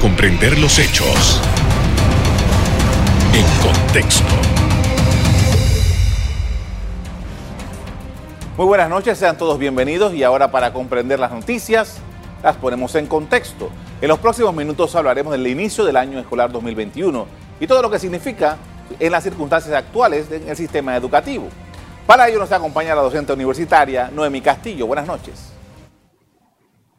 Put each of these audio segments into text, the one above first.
comprender los hechos en contexto. Muy buenas noches, sean todos bienvenidos y ahora para comprender las noticias las ponemos en contexto. En los próximos minutos hablaremos del inicio del año escolar 2021 y todo lo que significa en las circunstancias actuales en el sistema educativo. Para ello nos acompaña la docente universitaria Noemi Castillo. Buenas noches.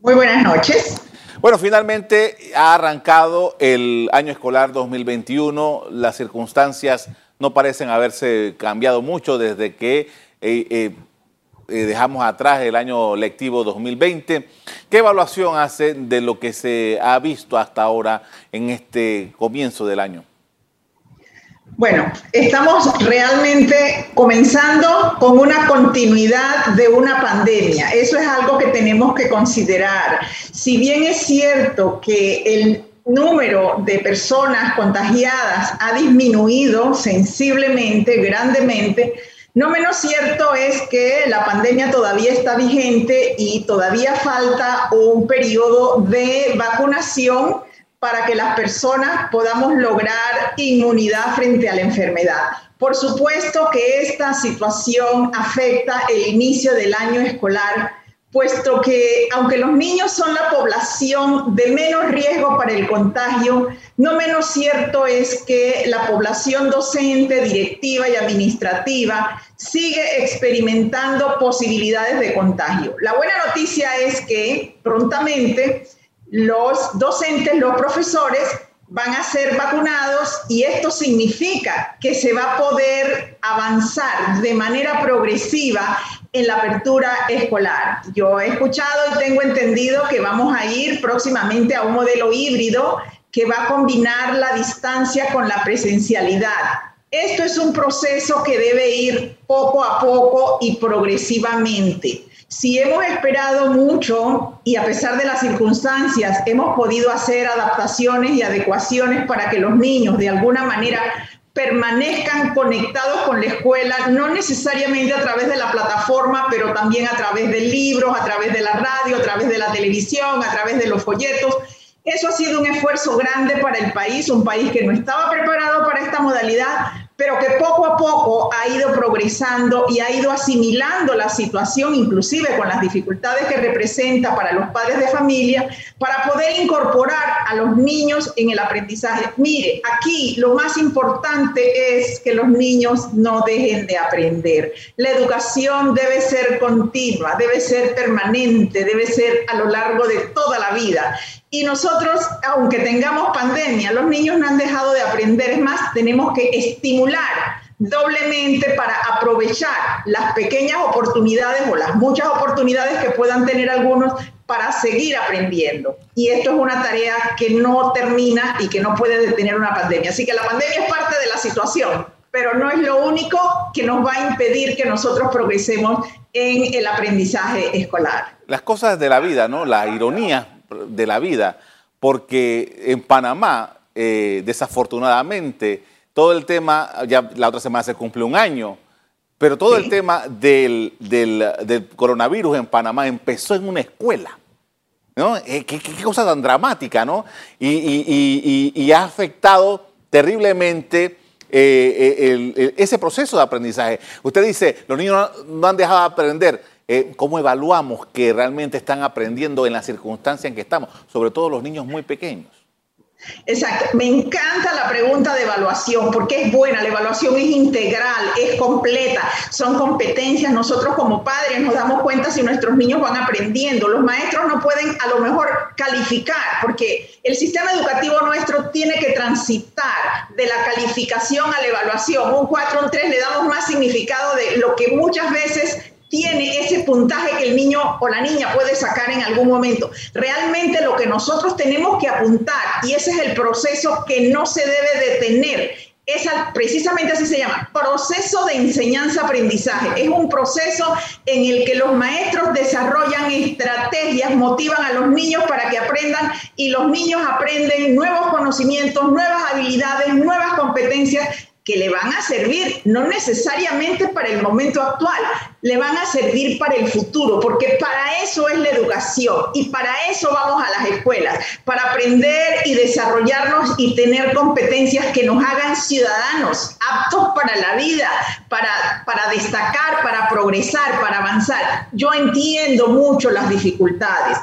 Muy buenas noches. Bueno, finalmente ha arrancado el año escolar 2021. Las circunstancias no parecen haberse cambiado mucho desde que eh, eh, eh, dejamos atrás el año lectivo 2020. ¿Qué evaluación hace de lo que se ha visto hasta ahora en este comienzo del año? Bueno, estamos realmente comenzando con una continuidad de una pandemia. Eso es algo que tenemos que considerar. Si bien es cierto que el número de personas contagiadas ha disminuido sensiblemente, grandemente, no menos cierto es que la pandemia todavía está vigente y todavía falta un periodo de vacunación para que las personas podamos lograr inmunidad frente a la enfermedad. Por supuesto que esta situación afecta el inicio del año escolar, puesto que aunque los niños son la población de menos riesgo para el contagio, no menos cierto es que la población docente, directiva y administrativa sigue experimentando posibilidades de contagio. La buena noticia es que prontamente los docentes, los profesores van a ser vacunados y esto significa que se va a poder avanzar de manera progresiva en la apertura escolar. Yo he escuchado y tengo entendido que vamos a ir próximamente a un modelo híbrido que va a combinar la distancia con la presencialidad. Esto es un proceso que debe ir poco a poco y progresivamente. Si hemos esperado mucho y a pesar de las circunstancias hemos podido hacer adaptaciones y adecuaciones para que los niños de alguna manera permanezcan conectados con la escuela, no necesariamente a través de la plataforma, pero también a través de libros, a través de la radio, a través de la televisión, a través de los folletos. Eso ha sido un esfuerzo grande para el país, un país que no estaba preparado para esta modalidad, pero que poco a poco ha ido progresando y ha ido asimilando la situación, inclusive con las dificultades que representa para los padres de familia, para poder incorporar a los niños en el aprendizaje. Mire, aquí lo más importante es que los niños no dejen de aprender. La educación debe ser continua, debe ser permanente, debe ser a lo largo de toda la vida. Y nosotros, aunque tengamos pandemia, los niños no han dejado de aprender. Es más, tenemos que estimular doblemente para aprovechar las pequeñas oportunidades o las muchas oportunidades que puedan tener algunos para seguir aprendiendo. Y esto es una tarea que no termina y que no puede detener una pandemia. Así que la pandemia es parte de la situación, pero no es lo único que nos va a impedir que nosotros progresemos en el aprendizaje escolar. Las cosas de la vida, ¿no? La ironía de la vida, porque en Panamá, eh, desafortunadamente, todo el tema, ya la otra semana se cumple un año, pero todo el tema del, coronavirus en Panamá empezó en una escuela. ¿no? Eh, ¿Qué, cosa tan dramática, ¿no? Y, ha afectado terriblemente eh, ese proceso de aprendizaje. Usted dice, los niños no han dejado de aprender. Eh, cómo evaluamos que realmente están aprendiendo en la circunstancia en que estamos, sobre todo los niños muy pequeños. Exacto, me encanta la pregunta de evaluación porque es buena, la evaluación es integral, es completa, son competencias, nosotros como padres nos damos cuenta si nuestros niños van aprendiendo, los maestros no pueden a lo mejor calificar porque el sistema educativo nuestro tiene que transitar de la calificación a la evaluación, un 4, un 3 le damos más significado de lo que muchas veces tiene ese puntaje que el niño o la niña puede sacar en algún momento. Realmente lo que nosotros tenemos que apuntar, y ese es el proceso que no se debe detener, es precisamente así se llama, proceso de enseñanza-aprendizaje. Es un proceso en el que los maestros desarrollan estrategias, motivan a los niños para que aprendan y los niños aprenden nuevos conocimientos, nuevas habilidades, nuevas competencias que le van a servir no necesariamente para el momento actual, le van a servir para el futuro, porque para eso es la educación y para eso vamos a las escuelas, para aprender y desarrollarnos y tener competencias que nos hagan ciudadanos aptos para la vida, para, para destacar, para progresar, para avanzar. Yo entiendo mucho las dificultades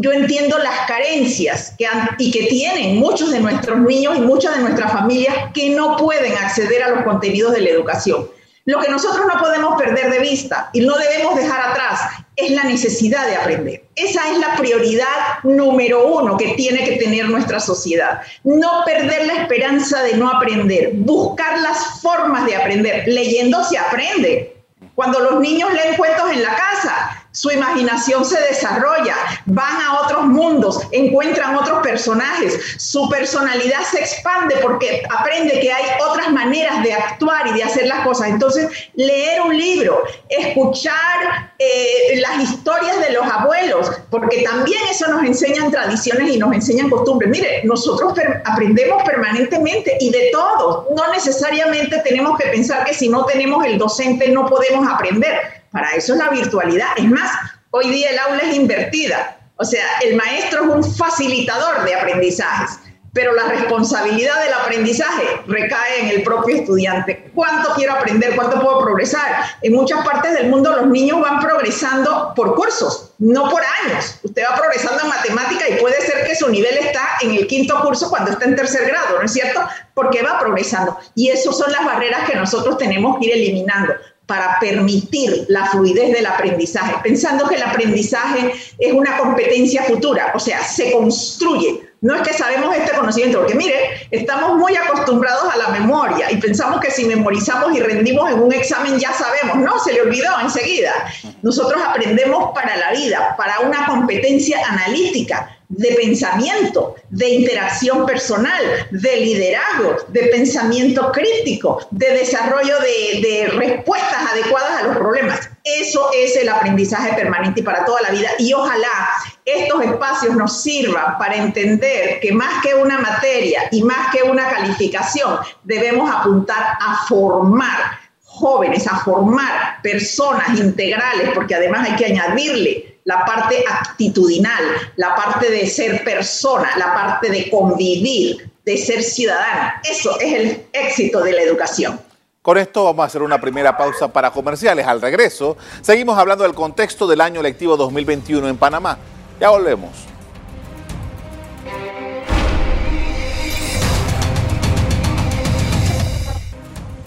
yo entiendo las carencias que han, y que tienen muchos de nuestros niños y muchas de nuestras familias que no pueden acceder a los contenidos de la educación. Lo que nosotros no podemos perder de vista y no debemos dejar atrás es la necesidad de aprender. Esa es la prioridad número uno que tiene que tener nuestra sociedad. No perder la esperanza de no aprender, buscar las formas de aprender. Leyendo se aprende. Cuando los niños leen cuentos en la casa, su imaginación se desarrolla, van a otros mundos, encuentran otros personajes, su personalidad se expande porque aprende que hay otras maneras de actuar y de hacer las cosas. Entonces, leer un libro, escuchar eh, las historias de los abuelos, porque también eso nos enseñan tradiciones y nos enseñan costumbres. Mire, nosotros aprendemos permanentemente y de todo. No necesariamente tenemos que pensar que si no tenemos el docente no podemos aprender para eso es la virtualidad. Es más, hoy día el aula es invertida. O sea, el maestro es un facilitador de aprendizajes, pero la responsabilidad del aprendizaje recae en el propio estudiante. ¿Cuánto quiero aprender? ¿Cuánto puedo progresar? En muchas partes del mundo los niños van progresando por cursos, no por años. Usted va progresando en matemática y puede ser que su nivel está en el quinto curso cuando está en tercer grado, ¿no es cierto? Porque va progresando. Y esas son las barreras que nosotros tenemos que ir eliminando para permitir la fluidez del aprendizaje, pensando que el aprendizaje es una competencia futura, o sea, se construye. No es que sabemos este conocimiento, porque mire, estamos muy acostumbrados a la memoria y pensamos que si memorizamos y rendimos en un examen ya sabemos, no, se le olvidó enseguida. Nosotros aprendemos para la vida, para una competencia analítica, de pensamiento, de interacción personal, de liderazgo, de pensamiento crítico, de desarrollo de, respuestas adecuadas a los problemas. Eso es el aprendizaje permanente y para toda la vida. Y ojalá estos espacios nos sirvan para entender que más que una materia y más que una calificación, debemos apuntar a formar jóvenes, a formar personas integrales, porque además hay que añadirle la parte actitudinal, la parte de ser persona, la parte de convivir, de ser ciudadana. Eso es el éxito de la educación. Con esto vamos a hacer una primera pausa para comerciales. Al regreso, seguimos hablando del contexto del año lectivo 2021 en Panamá. Ya volvemos.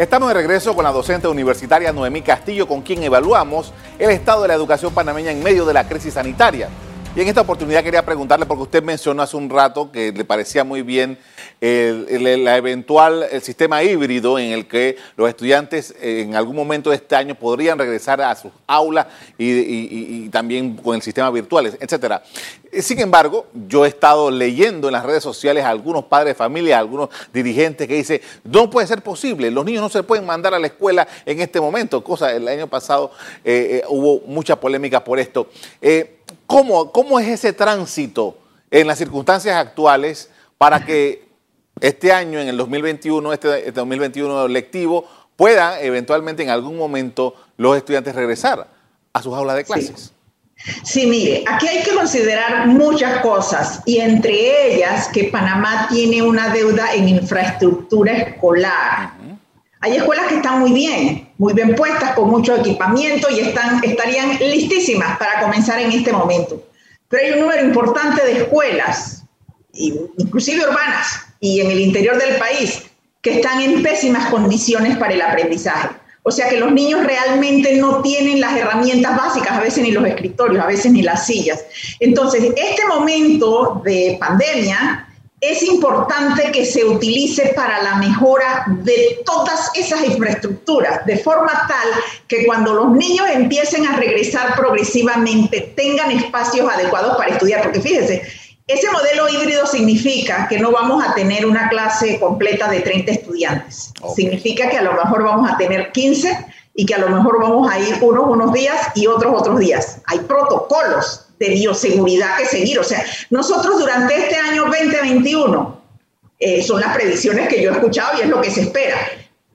Estamos de regreso con la docente universitaria Noemí Castillo, con quien evaluamos el estado de la educación panameña en medio de la crisis sanitaria. Y en esta oportunidad quería preguntarle, porque usted mencionó hace un rato que le parecía muy bien el, la eventual el sistema híbrido en el que los estudiantes eh, en algún momento de este año podrían regresar a sus aulas y, también con el sistema virtual, etcétera. Sin embargo, yo he estado leyendo en las redes sociales a algunos padres de familia, a algunos dirigentes que dicen, no puede ser posible, los niños no se pueden mandar a la escuela en este momento, cosa, el año pasado eh, eh, hubo mucha polémica por esto. ¿cómo, ¿Cómo es ese tránsito en las circunstancias actuales para que este año, en el 2021, este, 2021 este lectivo, puedan eventualmente en algún momento los estudiantes regresar a sus aulas de clases. Sí. mire, aquí hay que considerar muchas cosas y entre ellas que Panamá tiene una deuda en infraestructura escolar. Hay escuelas que están muy bien, muy bien puestas, con mucho equipamiento y están, estarían listísimas para comenzar en este momento. Pero hay un número importante de escuelas, inclusive urbanas, y en el interior del país que están en pésimas condiciones para el aprendizaje. O sea que los niños realmente no tienen las herramientas básicas, a veces ni los escritorios, a veces ni las sillas. Entonces, este momento de pandemia es importante que se utilice para la mejora de todas esas infraestructuras, de forma tal que cuando los niños empiecen a regresar progresivamente tengan espacios adecuados para estudiar, porque fíjense, ese modelo híbrido significa que no vamos a tener una clase completa de 30 estudiantes. Significa que a lo mejor vamos a tener 15 y que a lo mejor vamos a ir unos unos días y otros otros días. Hay protocolos de bioseguridad que seguir. O sea, nosotros durante este año 2021, eh, son las previsiones que yo he escuchado y es lo que se espera,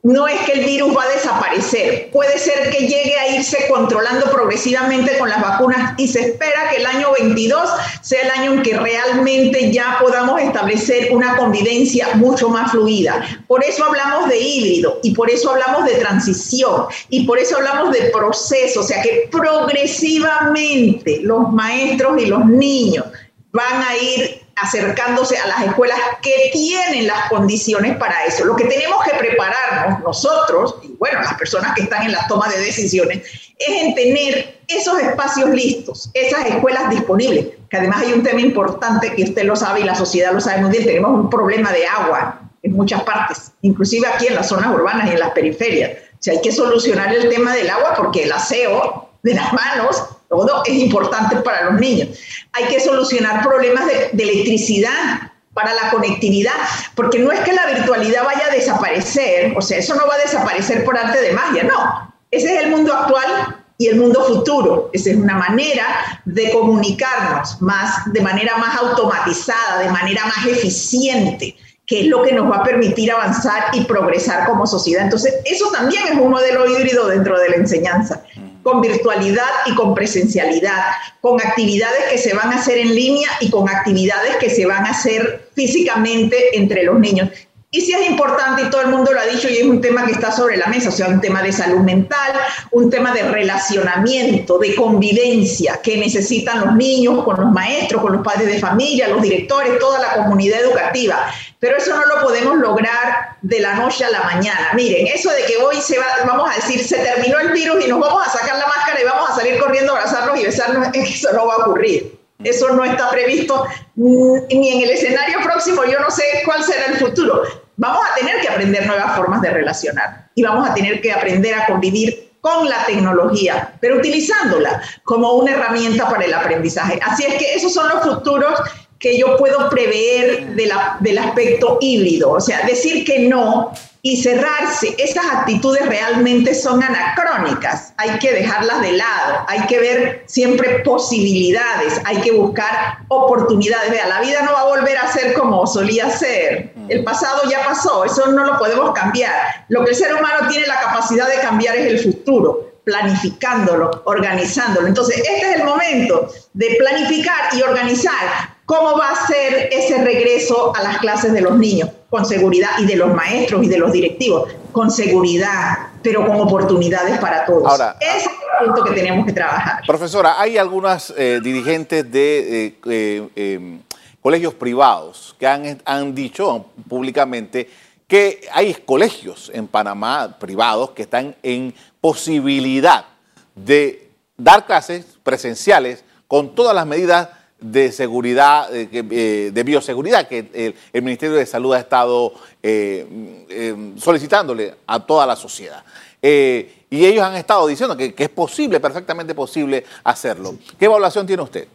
no es que el virus va a desaparecer, puede ser que llegue a irse controlando progresivamente con las vacunas y se espera que el año 22 sea el año en que realmente ya podamos establecer una convivencia mucho más fluida. Por eso hablamos de híbrido y por eso hablamos de transición y por eso hablamos de proceso, o sea que progresivamente los maestros y los niños van a ir acercándose a las escuelas que tienen las condiciones para eso. Lo que tenemos que prepararnos nosotros, y bueno, las personas que están en la toma de decisiones, es en tener esos espacios listos, esas escuelas disponibles, que además hay un tema importante que usted lo sabe y la sociedad lo sabe muy bien, tenemos un problema de agua en muchas partes, inclusive aquí en las zonas urbanas y en las periferias. O hay que solucionar el tema del agua porque el aseo de las manos todo es importante para los niños. Hay que solucionar problemas de, electricidad para la conectividad, porque no es que la virtualidad vaya a desaparecer, o sea, eso no va a desaparecer por arte de magia, no. Ese es el mundo actual y el mundo futuro. Esa es una manera de comunicarnos más, de manera más automatizada, de manera más eficiente, que es lo que nos va a permitir avanzar y progresar como sociedad. Entonces, eso también es un modelo híbrido dentro de la enseñanza con virtualidad y con presencialidad, con actividades que se van a hacer en línea y con actividades que se van a hacer físicamente entre los niños. Y sí es importante, y todo el mundo lo ha dicho, y es un tema que está sobre la mesa, o sea, un tema de salud mental, un tema de relacionamiento, de convivencia que necesitan los niños con los maestros, con los padres de familia, los directores, toda la comunidad educativa. Pero eso no lo podemos lograr de la noche a la mañana. Miren, eso de que hoy se va, vamos a decir, se terminó el virus y nos vamos a sacar la máscara y vamos a salir corriendo a abrazarnos y besarnos, eso no va a ocurrir. Eso no está previsto ni en el escenario próximo, yo no sé cuál será el futuro vamos a tener que aprender nuevas formas de relacionar y vamos a tener que aprender a convivir con la tecnología, pero utilizándola como una herramienta para el aprendizaje. Así es que esos son los futuros que yo puedo prever del aspecto híbrido. O sea, decir que no y cerrarse, esas actitudes realmente son anacrónicas, hay que dejarlas de lado, hay que ver siempre posibilidades, hay que buscar oportunidades. Vea, la vida no va a volver a ser como solía ser, el pasado ya pasó, eso no lo podemos cambiar. Lo que el ser humano tiene la capacidad de cambiar es el futuro planificándolo, organizándolo. Entonces, este es el momento de planificar y organizar cómo va a ser ese regreso a las clases de los niños, con seguridad, y de los maestros y de los directivos, con seguridad, pero con oportunidades para todos. Ahora, Ese es el punto que tenemos que trabajar. Profesora, hay algunas eh, dirigentes de eh, eh, colegios privados que han, han dicho públicamente que hay colegios en Panamá privados que están en posibilidad de dar clases presenciales con todas las medidas de seguridad, eh, eh, de bioseguridad que el, Ministerio de Salud ha estado eh, solicitándole a toda la sociedad. y ellos han estado diciendo que, que es posible, perfectamente posible hacerlo. ¿Qué evaluación tiene usted?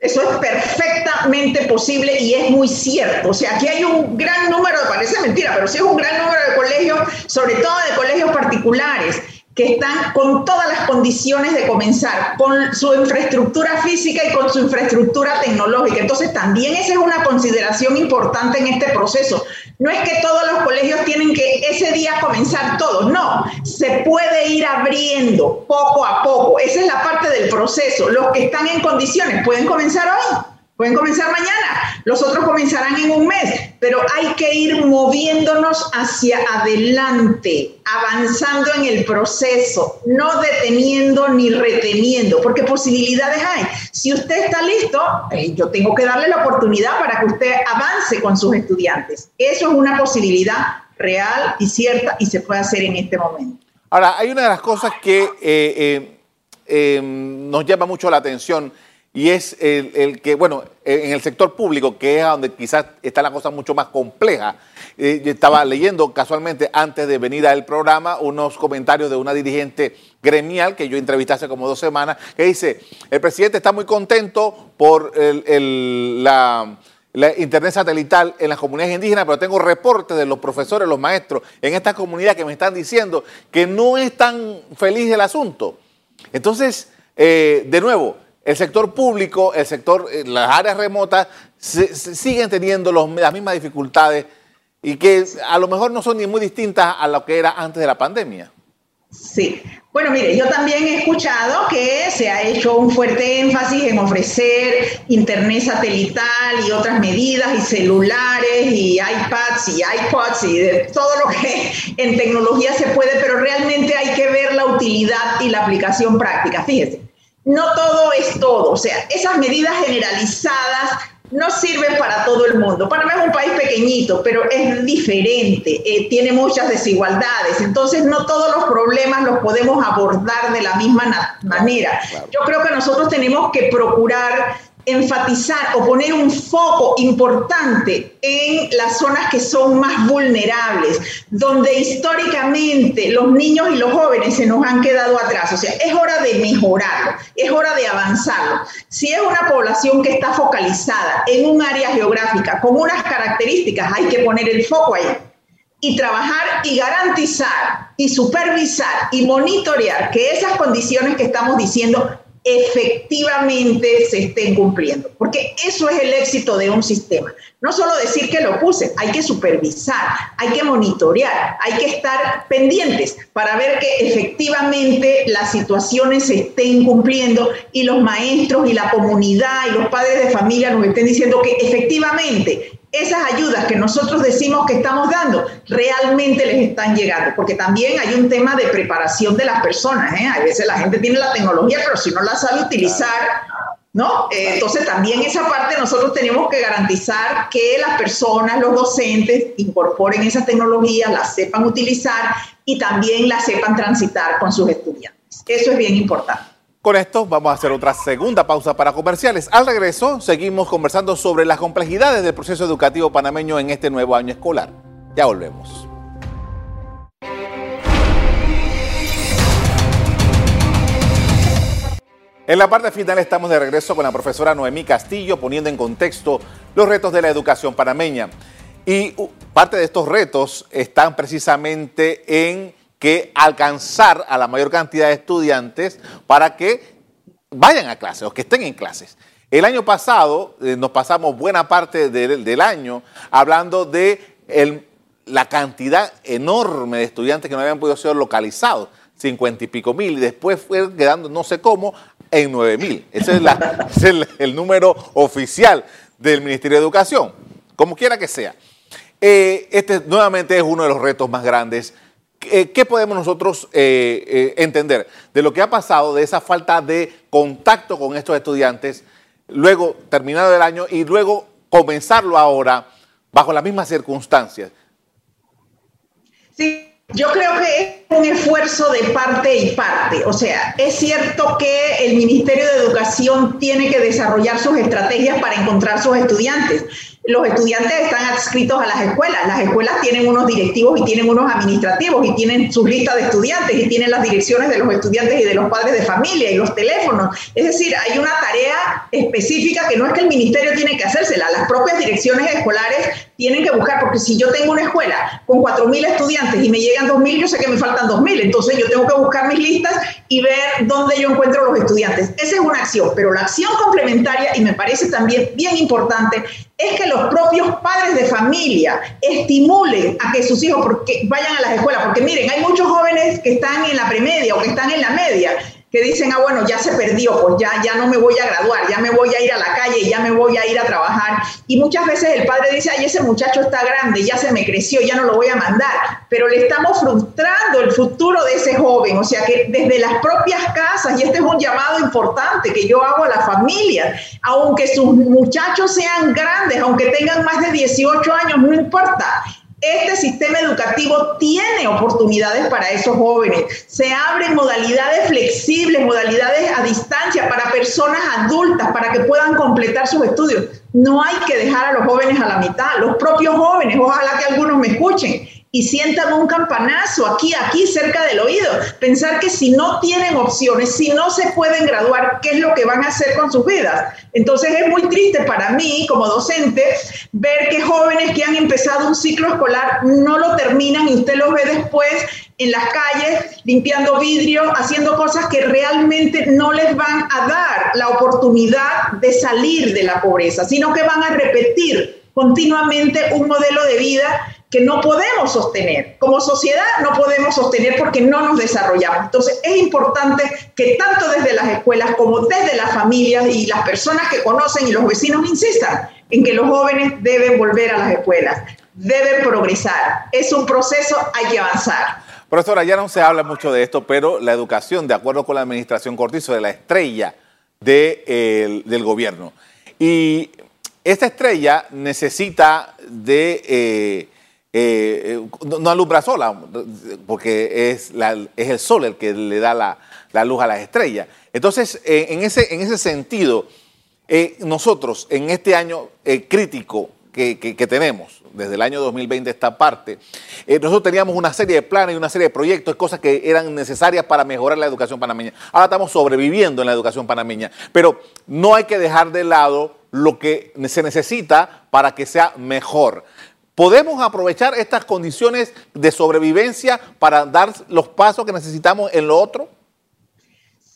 Eso es perfectamente posible y es muy cierto. O sea, aquí hay un gran número, parece mentira, pero sí es un gran número de colegios, sobre todo de colegios particulares, que están con todas las condiciones de comenzar, con su infraestructura física y con su infraestructura tecnológica. Entonces, también esa es una consideración importante en este proceso. No es que todos los colegios tienen que ese día comenzar todos, no, se puede ir abriendo poco a poco. Esa es la parte del proceso. Los que están en condiciones pueden comenzar hoy Pueden comenzar mañana, los otros comenzarán en un mes, pero hay que ir moviéndonos hacia adelante, avanzando en el proceso, no deteniendo ni reteniendo, porque posibilidades hay. Si usted está listo, eh, yo tengo que darle la oportunidad para que usted avance con sus estudiantes. Eso es una posibilidad real y cierta y se puede hacer en este momento. Ahora, hay una de las cosas que eh, eh, nos llama mucho la atención y es el, que, bueno, en el sector público, que es donde quizás está la cosa mucho más compleja. Eh, estaba leyendo casualmente antes de venir al programa unos comentarios de una dirigente gremial que yo entrevisté hace como dos semanas, que dice, el presidente está muy contento por la, la internet satelital en las comunidades indígenas, pero tengo reportes de los profesores, los maestros en esta comunidad que me están diciendo que no es tan feliz el asunto. Entonces, eh, de nuevo, el sector público, el sector, eh, las áreas remotas siguen teniendo las mismas dificultades y que a lo mejor no son ni muy distintas a lo que era antes de la pandemia. Sí, bueno, mire, yo también he escuchado que se ha hecho un fuerte énfasis en ofrecer internet satelital y otras medidas y celulares y iPads y iPods y de todo lo que en tecnología se puede, pero realmente hay que ver la utilidad y la aplicación práctica. Fíjese, no todo es todo, o sea, esas medidas generalizadas no sirve para todo el mundo. Panamá es un país pequeñito, pero es diferente, eh, tiene muchas desigualdades, entonces no todos los problemas los podemos abordar de la misma manera. Yo creo que nosotros tenemos que procurar enfatizar o poner un foco importante en las zonas que son más vulnerables, donde históricamente los niños y los jóvenes se nos han quedado atrás. O sea, es hora de mejorarlo, es hora de avanzarlo. Si es una población que está focalizada en un área geográfica con unas características, hay que poner el foco ahí y trabajar y garantizar y supervisar y monitorear que esas condiciones que estamos diciendo efectivamente se estén cumpliendo, porque eso es el éxito de un sistema. No solo decir que lo puse, hay que supervisar, hay que monitorear, hay que estar pendientes para ver que efectivamente las situaciones se estén cumpliendo y los maestros y la comunidad y los padres de familia nos estén diciendo que efectivamente esas ayudas que nosotros decimos que estamos dando realmente les están llegando, porque también hay un tema de preparación de las personas. ¿eh? A veces la gente tiene la tecnología, pero si no la sabe utilizar, ¿no? Eh, entonces también esa parte nosotros tenemos que garantizar que las personas, los docentes, incorporen esas tecnologías, las sepan utilizar y también las sepan transitar con sus estudiantes. Eso es bien importante. Con esto vamos a hacer otra segunda pausa para comerciales. Al regreso seguimos conversando sobre las complejidades del proceso educativo panameño en este nuevo año escolar. Ya volvemos. En la parte final estamos de regreso con la profesora Noemí Castillo poniendo en contexto los retos de la educación panameña. Y uh, parte de estos retos están precisamente en que alcanzar a la mayor cantidad de estudiantes para que vayan a clases o que estén en clases. El año pasado eh, nos pasamos buena parte del, año hablando de la cantidad enorme de estudiantes que no habían podido ser localizados, cincuenta y pico mil, y después fue quedando no sé cómo en nueve mil. Ese es, el, número oficial del Ministerio de Educación, como quiera que sea. Eh, este nuevamente es uno de los retos más grandes ¿Qué podemos nosotros eh, eh, entender de lo que ha pasado, de esa falta de contacto con estos estudiantes, luego terminado el año y luego comenzarlo ahora bajo las mismas circunstancias? Sí, yo creo que es un esfuerzo de parte y parte. O sea, es cierto que el Ministerio de Educación tiene que desarrollar sus estrategias para encontrar sus estudiantes los estudiantes están adscritos a las escuelas. Las escuelas tienen unos directivos y tienen unos administrativos y tienen sus listas de estudiantes y tienen las direcciones de los estudiantes y de los padres de familia y los teléfonos. Es decir, hay una tarea específica que no es que el ministerio tiene que hacérsela, las propias direcciones escolares tienen que buscar, porque si yo tengo una escuela con 4.000 estudiantes y me llegan 2.000, yo sé que me faltan 2.000, entonces yo tengo que buscar mis listas y ver dónde yo encuentro los estudiantes. Esa es una acción, pero la acción complementaria, y me parece también bien importante, es que los propios padres de familia estimulen a que sus hijos vayan a las escuelas, porque miren, hay muchos jóvenes que están en la premedia o que están en la media que dicen, ah, bueno, ya se perdió, pues ya, ya no me voy a graduar, ya me voy a ir a la calle, ya me voy a ir a trabajar. Y muchas veces el padre dice, ay, ese muchacho está grande, ya se me creció, ya no lo voy a mandar. Pero le estamos frustrando el futuro de ese joven. O sea que desde las propias casas, y este es un llamado importante que yo hago a la familia, aunque sus muchachos sean grandes, aunque tengan más de 18 años, no importa este sistema educativo tiene oportunidades para esos jóvenes. Se abren modalidades flexibles, modalidades a distancia para personas adultas, para que puedan completar sus estudios. No hay que dejar a los jóvenes a la mitad. Los propios jóvenes, ojalá que algunos me escuchen, y sientan un campanazo aquí, aquí, cerca del oído. Pensar que si no tienen opciones, si no se pueden graduar, ¿qué es lo que van a hacer con sus vidas? Entonces es muy triste para mí como docente ver que jóvenes que han empezado un ciclo escolar no lo terminan y usted los ve después en las calles limpiando vidrio, haciendo cosas que realmente no les van a dar la oportunidad de salir de la pobreza, sino que van a repetir continuamente un modelo de vida que no podemos sostener. Como sociedad no podemos sostener porque no nos desarrollamos. Entonces es importante que tanto desde las escuelas como desde las familias y las personas que conocen y los vecinos insistan en que los jóvenes deben volver a las escuelas, deben progresar. Es un proceso, hay que avanzar. Profesora, ya no se habla mucho de esto, pero la educación, de acuerdo con la administración Cortizo, de la estrella del gobierno. Y esta estrella necesita de... Eh, eh, no alumbra sola, porque es, es, el sol el que le da la, luz a las estrellas. Entonces, eh, en, ese, en ese sentido, nosotros en este año crítico que, que, tenemos, desde el año 2020 esta parte, nosotros teníamos una serie de planes y una serie de proyectos, cosas que eran necesarias para mejorar la educación panameña. Ahora estamos sobreviviendo en la educación panameña, pero no hay que dejar de lado lo que se necesita para que sea mejor. ¿Podemos aprovechar estas condiciones de sobrevivencia para dar los pasos que necesitamos en lo otro?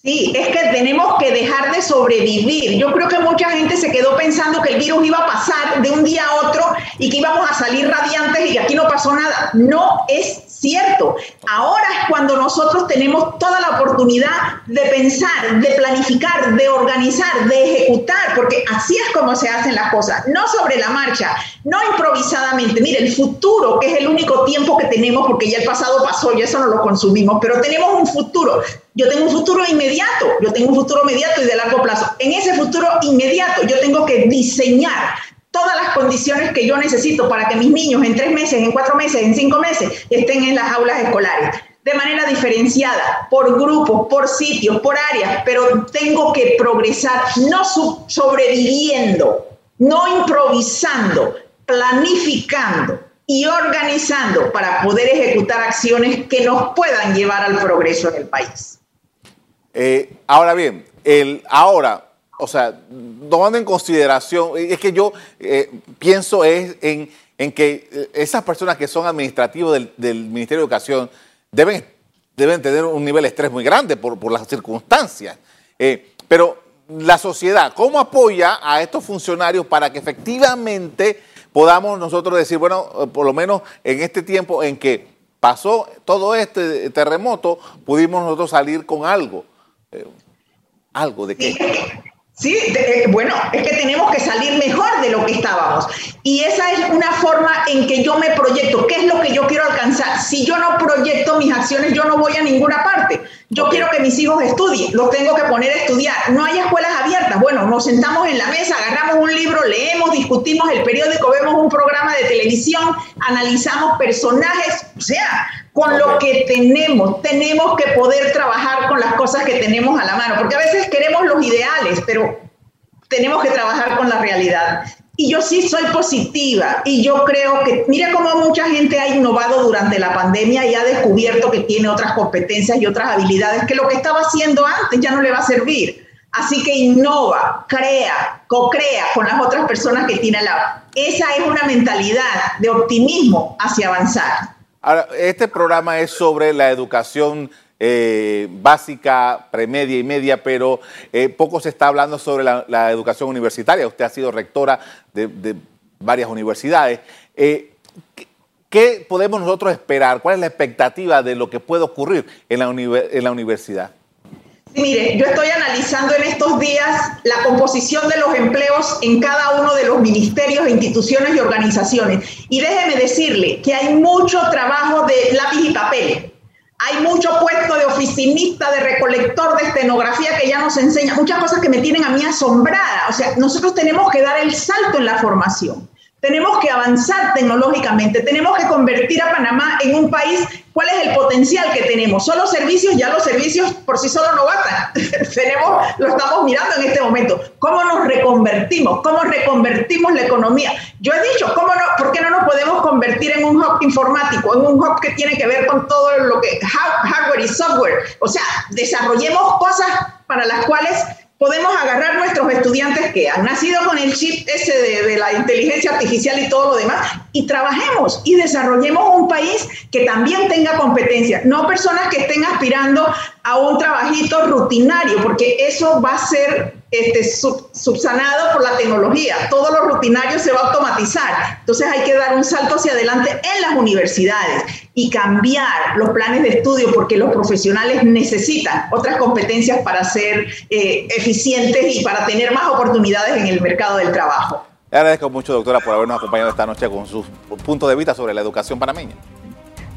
Sí, es que tenemos que dejar de sobrevivir. Yo creo que mucha gente se quedó pensando que el virus iba a pasar de un día a otro y que íbamos a salir radiantes y aquí no pasó nada. No es cierto. Ahora es cuando nosotros tenemos toda la oportunidad de pensar, de planificar, de organizar, de ejecutar, porque así es como se hacen las cosas, no sobre la marcha, no improvisadamente. Mire, el futuro, que es el único tiempo que tenemos, porque ya el pasado pasó y eso no lo consumimos, pero tenemos un futuro. Yo tengo un futuro inmediato, yo tengo un futuro inmediato y de largo plazo. En ese futuro inmediato yo tengo que diseñar todas las condiciones que yo necesito para que mis niños en tres meses, en cuatro meses, en cinco meses estén en las aulas escolares de manera diferenciada, por grupos, por sitios, por áreas, pero tengo que progresar no sobreviviendo, no improvisando, planificando y organizando para poder ejecutar acciones que nos puedan llevar al progreso en el país. Eh, ahora bien, el, ahora o sea, tomando en consideración, es que yo eh, pienso es en, que eh, esas personas que son administrativos del, Ministerio de Educación deben, deben tener un nivel de estrés muy grande por, las circunstancias. Eh, pero la sociedad, ¿cómo apoya a estos funcionarios para que efectivamente podamos nosotros decir, bueno, por lo menos en este tiempo en que pasó todo este terremoto, pudimos nosotros salir con algo? algo de qué. Sí, eh, bueno, es que tenemos que salir mejor de lo que estábamos. Y esa es una forma en que yo me proyecto. ¿Qué es lo que yo quiero alcanzar? Si yo no proyecto mis acciones, yo no voy a ninguna parte. Yo quiero que mis hijos estudien, los tengo que poner a estudiar. No hay escuelas abiertas. Bueno, nos sentamos en la mesa, agarramos un libro, leemos, discutimos el periódico, vemos un programa de televisión, analizamos personajes. O sea, con lo que tenemos. Tenemos que poder trabajar con las cosas que tenemos a la mano, porque a veces queremos los ideales, pero tenemos que trabajar con la realidad. Y yo sí soy positiva y yo creo que, mira cómo mucha gente ha innovado durante la pandemia y ha descubierto que tiene otras competencias y otras habilidades que lo que estaba haciendo antes ya no le va a servir. Así que innova, crea, co-crea con las otras personas que tiene al lado. Esa es una mentalidad de optimismo hacia avanzar. Ahora, este programa es sobre la educación eh, básica, premedia y media, pero eh, poco se está hablando sobre la, educación universitaria. Usted ha sido rectora de, varias universidades. Eh, ¿qué, podemos nosotros esperar? ¿Cuál es la expectativa de lo que puede ocurrir en la, en la universidad? Mire, yo estoy analizando en estos días la composición de los empleos en cada uno de los ministerios, instituciones y organizaciones. Y déjeme decirle que hay mucho trabajo de lápiz y papel. Hay mucho puesto de oficinista, de recolector, de estenografía que ya nos enseña, muchas cosas que me tienen a mí asombrada. O sea, nosotros tenemos que dar el salto en la formación. Tenemos que avanzar tecnológicamente, tenemos que convertir a Panamá en un país. ¿Cuál es el potencial que tenemos? Solo servicios, ya los servicios por sí solos no bastan. tenemos, lo estamos mirando en este momento. ¿Cómo nos reconvertimos? ¿Cómo reconvertimos la economía? Yo he dicho, ¿cómo no, ¿por qué no nos podemos convertir en un hub informático, en un hub que tiene que ver con todo lo que hardware y software? O sea, desarrollemos cosas para las cuales podemos agarrar nuestros estudiantes que han nacido con el chip ese de, la inteligencia artificial y todo lo demás y trabajemos y desarrollemos un país que también tenga competencia, no personas que estén aspirando a un trabajito rutinario, porque eso va a ser este, subsanado por la tecnología. Todo lo rutinario se va a automatizar. Entonces hay que dar un salto hacia adelante en las universidades y cambiar los planes de estudio porque los profesionales necesitan otras competencias para ser eh, eficientes y para tener más oportunidades en el mercado del trabajo. Le agradezco mucho, doctora, por habernos acompañado esta noche con su punto de vista sobre la educación panameña.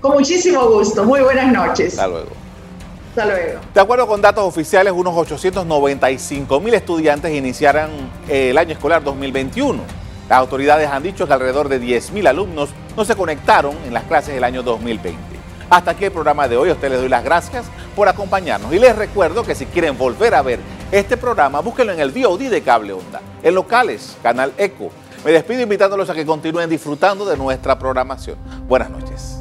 Con muchísimo gusto. Muy buenas noches. Hasta luego. De acuerdo con datos oficiales, unos 895 mil estudiantes iniciarán el año escolar 2021. Las autoridades han dicho que alrededor de 10 mil alumnos no se conectaron en las clases del año 2020. Hasta aquí el programa de hoy. A ustedes les doy las gracias por acompañarnos. Y les recuerdo que si quieren volver a ver este programa, búsquenlo en el VOD de Cable Onda, en locales, Canal Eco. Me despido invitándolos a que continúen disfrutando de nuestra programación. Buenas noches.